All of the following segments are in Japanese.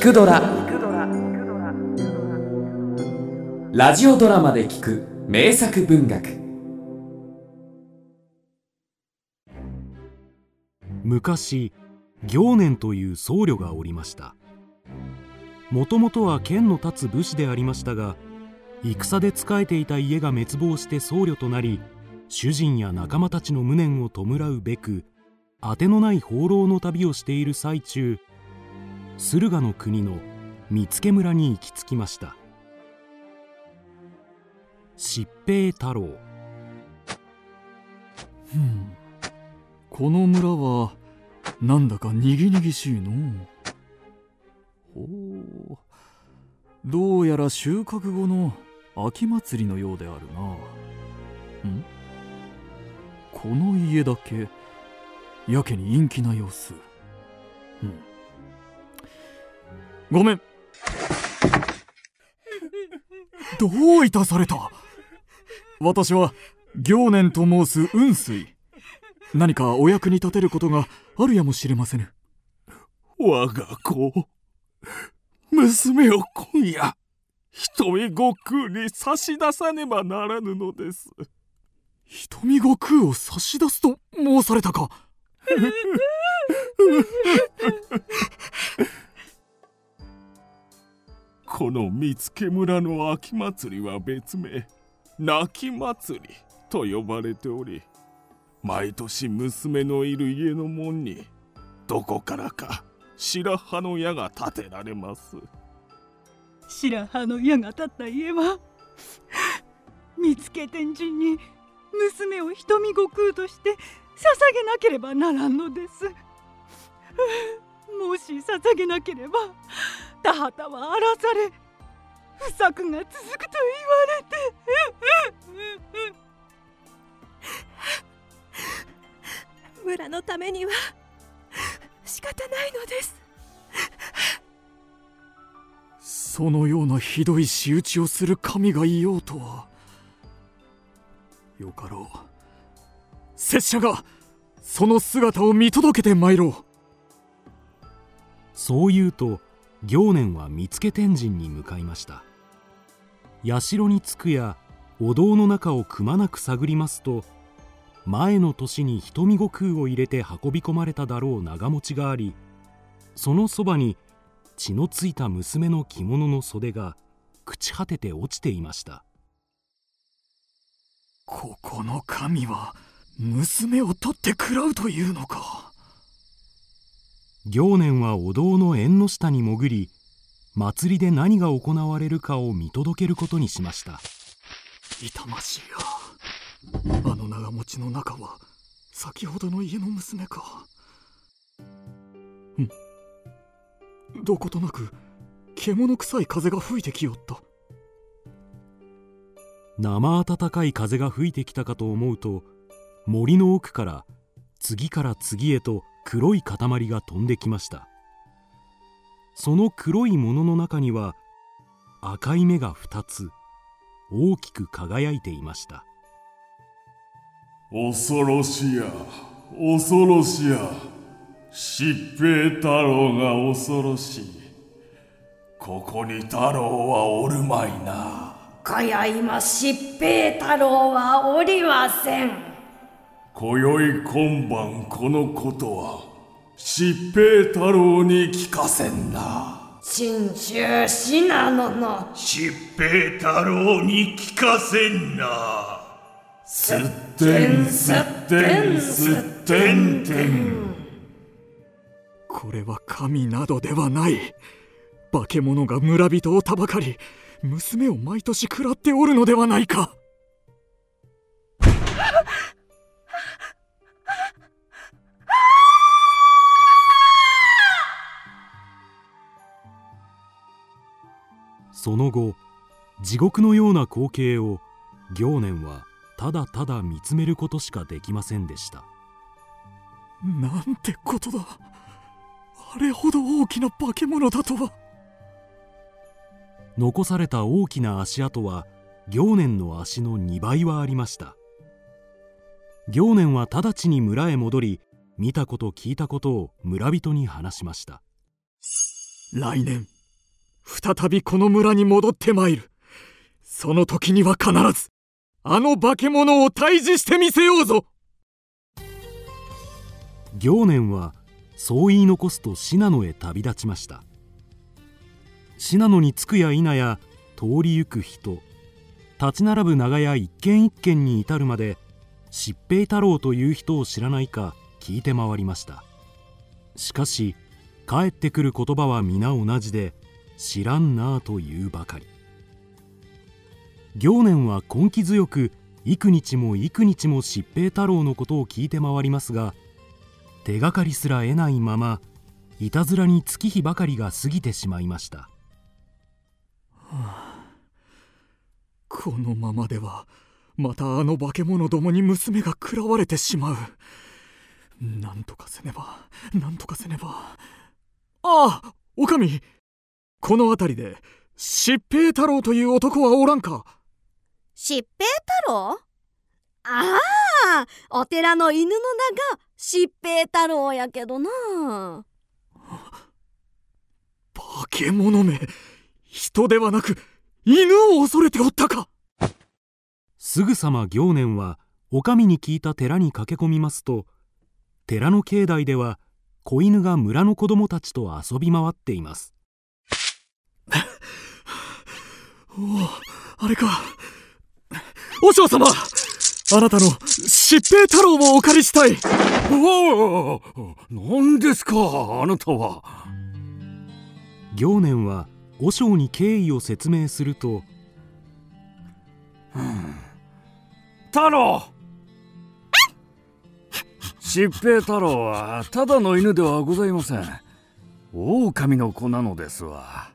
くドラ」ラジオドラマで聞く名作文学。昔行年という僧侶がおりました。もともとは剣の立つ武士でありましたが戦で仕えていた家が滅亡して僧侶となり主人や仲間たちの無念を弔うべく当てのない放浪の旅をしている最中駿河の国の見附村に行き着きました。疾平太郎。ふん。この村はなんだかにぎにぎしいの。ほう。どうやら収穫後の秋祭りのようであるな。ん？この家だけやけに陰気な様子。うん。ごめん。どういたされた？私は行年と申す雲水。何かお役に立てることがあるやもしれませぬ。我が子娘を今夜瞳悟空に差し出さねばならぬのです。瞳悟空を差し出すと申されたか。この見附村の秋祭りは別名泣き祭りと呼ばれており毎年娘のいる家の門にどこからか白羽の矢が立てられます。白羽の矢が立った家は 見つけ天神に娘を瞳悟空として捧げなければならんのです。もし捧げなければ田畑は荒らされ不作が続くと言われて。村のためには仕方ないのです。そのようなひどい仕打ちをする神がいようとは。よかろう。拙者がその姿を見届けてまいろう。そう言うと行年は見附天神に向かいました。社に着くやお堂の中をくまなく探りますと前の年に瞳悟空を入れて運び込まれただろう長持ちがありそのそばに血のついた娘の着物の袖が朽ち果てて落ちていました。ここの神は娘を取って食らうというのか。行年はお堂の縁の下に潜り祭りで何が行われるかを見届けることにしました。痛ましいやあの長持ちの中は先ほどの家の娘か。ん。どことなく獣臭い風が吹いてきよった。生暖かい風が吹いてきたかと思うと森の奥から次から次へと黒い塊が飛んできました。その黒いものの中には赤い目が2つ大きく輝いていました。恐ろしや恐ろしや疾平太郎が恐ろしい。ここに太郎はおるまいな。かや今疾平太郎はおりません今宵今晩このことは疾平太郎に聞かせんな。信州信濃の疾平太郎に聞かせんな。すってんすってんすってんてんこれは神などではない。化け物が村人をたばかり娘を毎年食らっておるのではないかその後地獄のような光景を行年はただただ見つめることしかできませんでした。なんてことだ。あれほど大きな化け物だとは。残された大きな足跡は行年の足の2倍はありました。行年は直ちに村へ戻り見たこと聞いたことを村人に話しました。来年再びこの村に戻ってまいる。その時には必ずあの化け物を退治してみせようぞ。行年はそう言い残すと信濃へ旅立ちました。信濃に着くや否や通り行く人立ち並ぶ長屋一軒一軒に至るまで疾平太郎という人を知らないか聞いて回りました。しかし帰ってくる言葉は皆同じで知らんなあというばかり。行年は根気強く幾日も幾日も疾平太郎のことを聞いて回りますが手がかりすら得ないままいたずらに月日ばかりが過ぎてしまいました、はあ、このままではまたあの化け物どもに娘が食らわれてしまう。なんとかせねばなんとかせねば。ああおかみこの辺りで疾平太郎という男はおらんか？疾平太郎？ああお寺の犬の名が疾平太郎やけどな。化け物め人ではなく犬を恐れておったか？すぐさま行年はお上に聞いた寺に駆け込みますと寺の境内では子犬が村の子供たちと遊び回っていますおおあれか。和尚様あなたの疾平太郎をお借りしたい。おお何ですかあなたは。行年は和尚に経緯を説明すると「太郎。疾平太郎はただの犬ではございません。狼の子なのですわ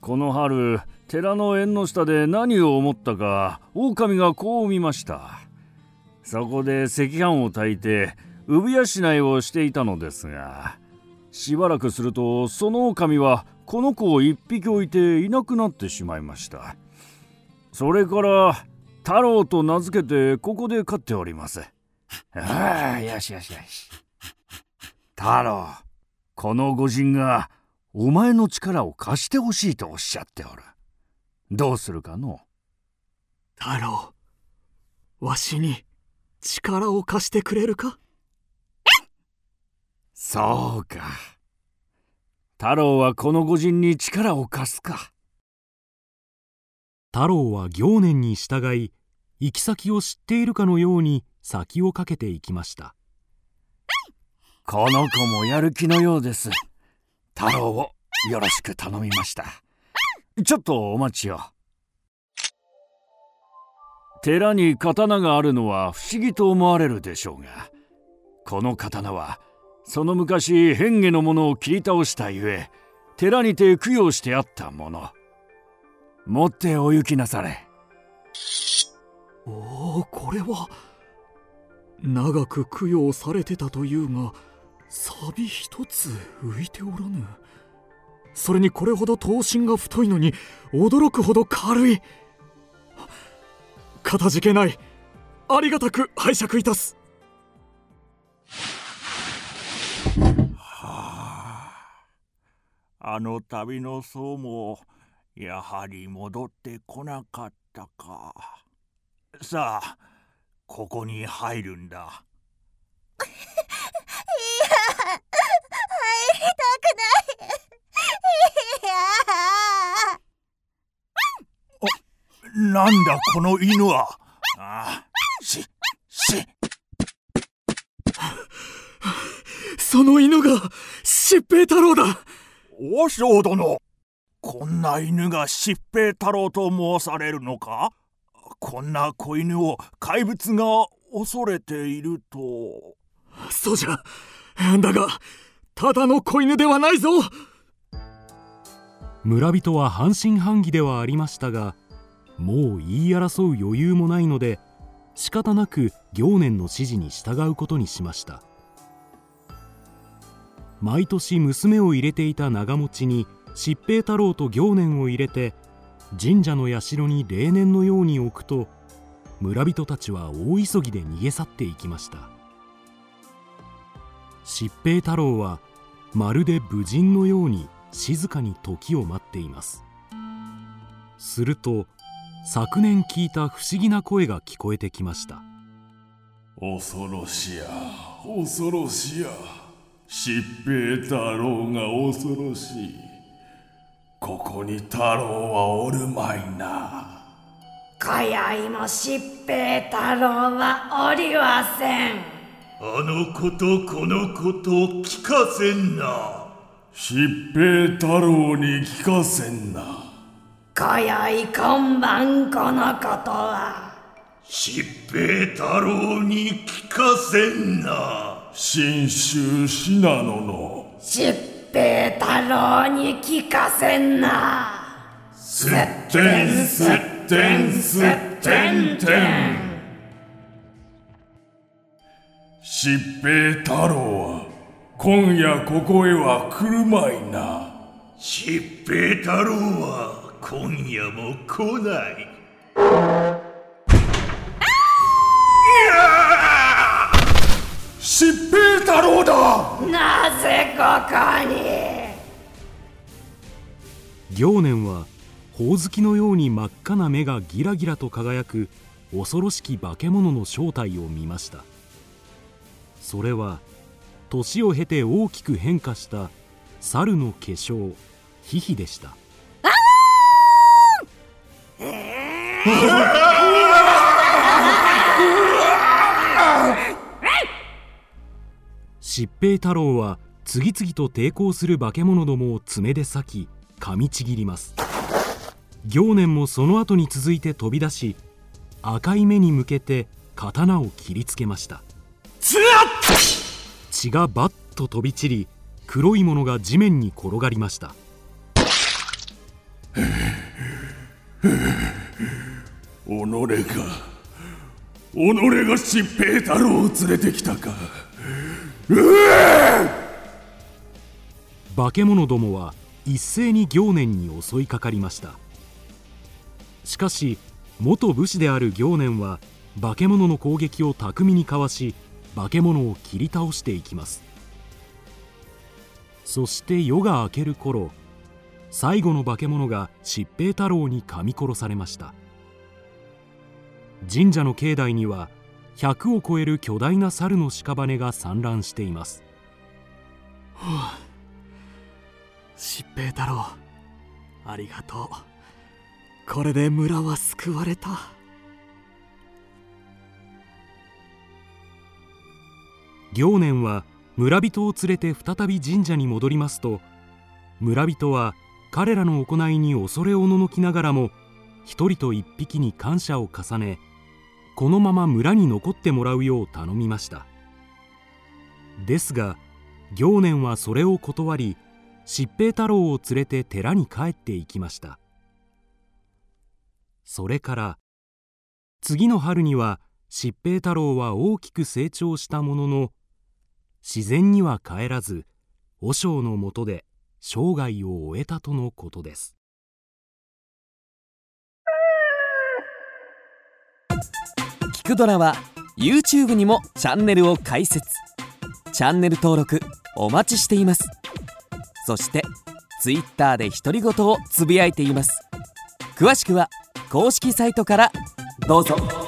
この春寺の縁の下で何を思ったか狼がこう見ました。そこで赤飯を炊いて産養いをしていたのですがしばらくするとその狼はこの子を一匹置いていなくなってしまいました。それから太郎と名付けてここで飼っております。ああよしよしよし。太郎この御人がお前の力を貸してほしいとおっしゃっておる。どうするかの？太郎わしに力を貸してくれるか？そうか。太郎はこの御人に力を貸すか。太郎は行年に従い行き先を知っているかのように先をかけていきました。この子もやる気のようです太郎をよろしく頼みました。ちょっとお待ちを。寺に刀があるのは不思議と思われるでしょうがこの刀はその昔変化のものを切り倒したゆえ寺にて供養してあったもの。持ってお行きなされ。おおこれは長く供養されてたというが錆一つ浮いておらぬ。それにこれほど刀身が太いのに驚くほど軽い。かたじけない。ありがたく拝借いたす。はあ。あの旅の僧もやはり戻ってこなかったか。さあここに入るんだ。入りたくないなんだこの犬はあししその犬が疾平太郎だ和尚殿こんな犬が疾平太郎と申されるのかこんな子犬を怪物が恐れているとそうじゃ。だがただの子犬ではないぞ。村人は半信半疑ではありましたがもう言い争う余裕もないので仕方なく行年の指示に従うことにしました。毎年娘を入れていた長持ちに疾平太郎と行年を入れて神社の社に例年のように置くと村人たちは大急ぎで逃げ去っていきました。疾平太郎はまるで武人のように静かに時を待っています。すると昨年聞いた不思議な声が聞こえてきました。恐ろしや恐ろしや疾病太郎が恐ろしい。ここに太郎はおるまいな。今宵も疾病太郎はおりはせんあのことこのこと聞かせんな。疾病太郎に聞かせんな。今宵今晩このことは。疾病太郎に聞かせんな。信州信濃の疾病太郎に聞かせんな。すってんすってんすってんてん疾病太郎は今夜ここへは来るまいな。疾病太郎は今夜も来ない。疾病太郎だ！なぜここに？行年はほおずきのように真っ赤な目がギラギラと輝く恐ろしき化け物の正体を見ましたそれは年を経て大きく変化した猿の化粧ヒヒでした。疾病太郎は次々と抵抗する化け物どもを爪で裂き噛みちぎります。行年もその後に続いて飛び出し赤い目に向けて刀を切りつけました。つらっ血がバッと飛び散り黒いものが地面に転がりました。己が己が疾病太郎を連れてきたか。化け物どもは一斉に行年に襲いかかりました。しかし元武士である行年は化け物の攻撃を巧みにかわし化け物を切り倒していきます。そして夜が明ける頃最後の化け物が疾病太郎に噛み殺されました。神社の境内には100を超える巨大な猿の屍が散乱しています。はあ疾病太郎ありがとう。これで村は救われた。行年は村人を連れて再び神社に戻りますと村人は彼らの行いに恐れおののきながらも一人と一匹に感謝を重ねこのまま村に残ってもらうよう頼みました。ですが行年はそれを断り疾病太郎を連れて寺に帰っていきました。それから次の春には疾病太郎は大きく成長したものの自然には帰らず和尚のもとで生涯を終えたとのことです。聞くドラは YouTube にもチャンネルを開設。チャンネル登録お待ちしています。そして Twitter で独り言をつぶやいています。詳しくは公式サイトからどうぞ。